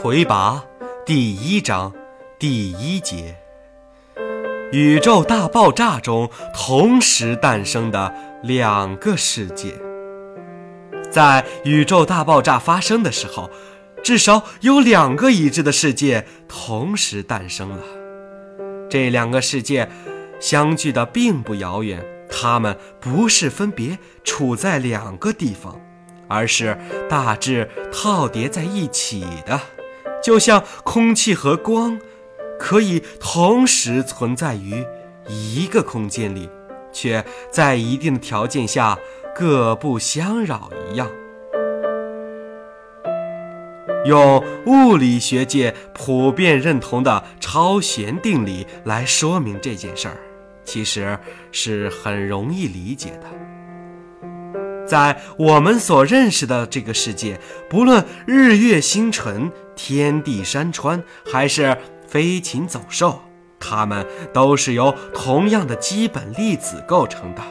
魁拔第一章第一节：宇宙大爆炸中同时诞生的两个世界。在宇宙大爆炸发生的时候，至少有两个已知的世界同时诞生了。这两个世界相距的并不遥远，它们不是分别处在两个地方，而是大致套叠在一起的。就像空气和光可以同时存在于一个空间里，却在一定的条件下各不相扰一样。用物理学界普遍认同的超弦定理来说明这件事儿，其实是很容易理解的。在我们所认识的这个世界，不论日月星辰、天地山川，还是飞禽走兽，它们都是由同样的基本粒子构成的。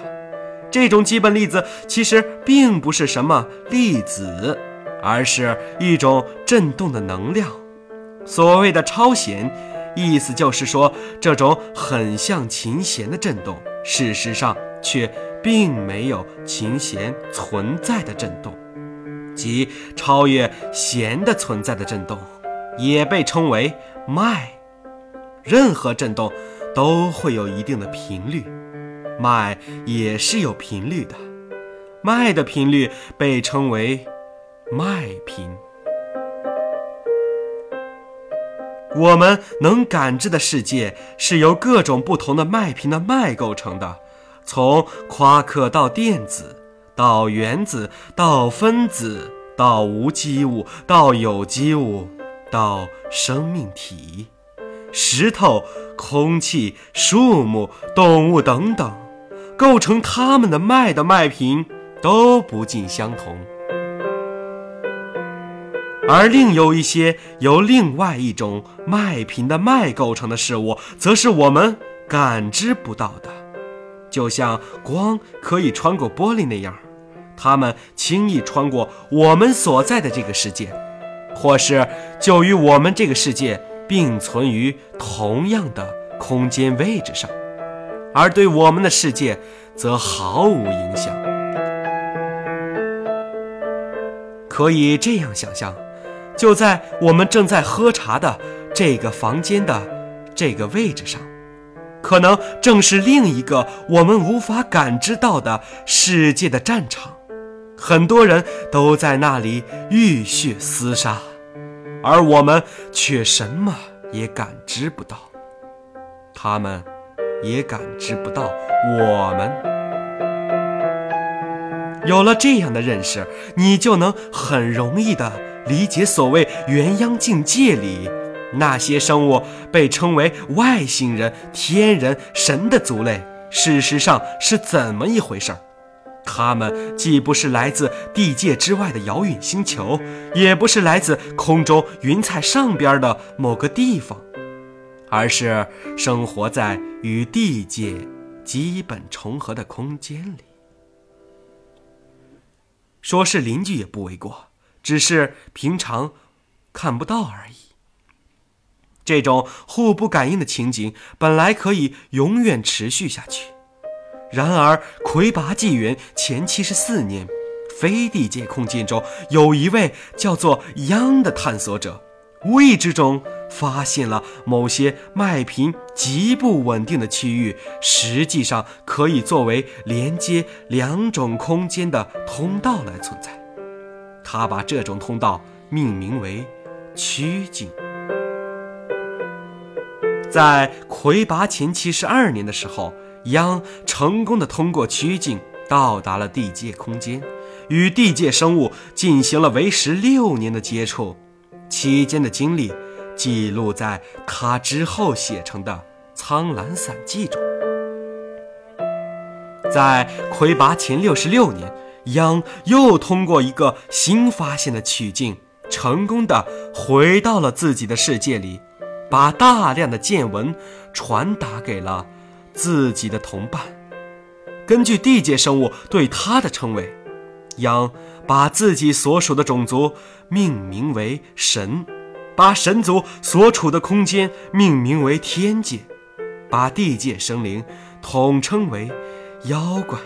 这种基本粒子其实并不是什么粒子，而是一种振动的能量。所谓的超弦，意思就是说，这种很像琴弦的振动，事实上却。并没有琴弦存在的振动，即超越弦的存在的振动，也被称为脉。任何振动都会有一定的频率，脉也是有频率的。脉的频率被称为脉频。我们能感知的世界是由各种不同的脉频的脉构成的。从夸克到电子，到原子，到分子，到无机物，到有机物，到生命体，石头、空气、树木、动物等等，构成它们的脉的脉频都不尽相同。而另有一些由另外一种脉频的脉构成的事物，则是我们感知不到的。就像光可以穿过玻璃那样，它们轻易穿过我们所在的这个世界，或是就与我们这个世界并存于同样的空间位置上，而对我们的世界则毫无影响。可以这样想象，就在我们正在喝茶的这个房间的这个位置上。可能正是另一个我们无法感知到的世界的战场，很多人都在那里浴血厮杀，而我们却什么也感知不到，他们也感知不到我们。有了这样的认识，你就能很容易的理解所谓元阳境界里。那些生物被称为外星人、天人、神的族类，事实上是怎么一回事儿？他们既不是来自地界之外的遥远星球，也不是来自空中云彩上边的某个地方，而是生活在与地界基本重合的空间里。说是邻居也不为过，只是平常看不到而已。这种互不感应的情景本来可以永远持续下去，然而魁拔纪元前七十四年，非地界空间中有一位叫做央的探索者，无意之中发现了某些脉频极不稳定的区域，实际上可以作为连接两种空间的通道来存在。他把这种通道命名为曲径。在魁拔前七十二年的时候，央成功的通过曲径到达了地界空间，与地界生物进行了为时六年的接触，期间的经历记录在他之后写成的《苍蓝散记》中。在魁拔前六十六年，央又通过一个新发现的曲径，成功的回到了自己的世界里。把大量的见闻传达给了自己的同伴。根据地界生物对他的称谓，央把自己所属的种族命名为神，把神族所处的空间命名为天界，把地界生灵统称为妖怪，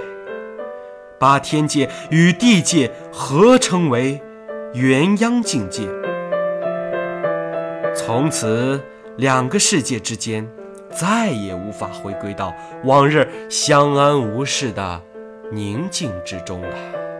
把天界与地界合称为元央境界。从此，两个世界之间再也无法回归到往日相安无事的宁静之中了。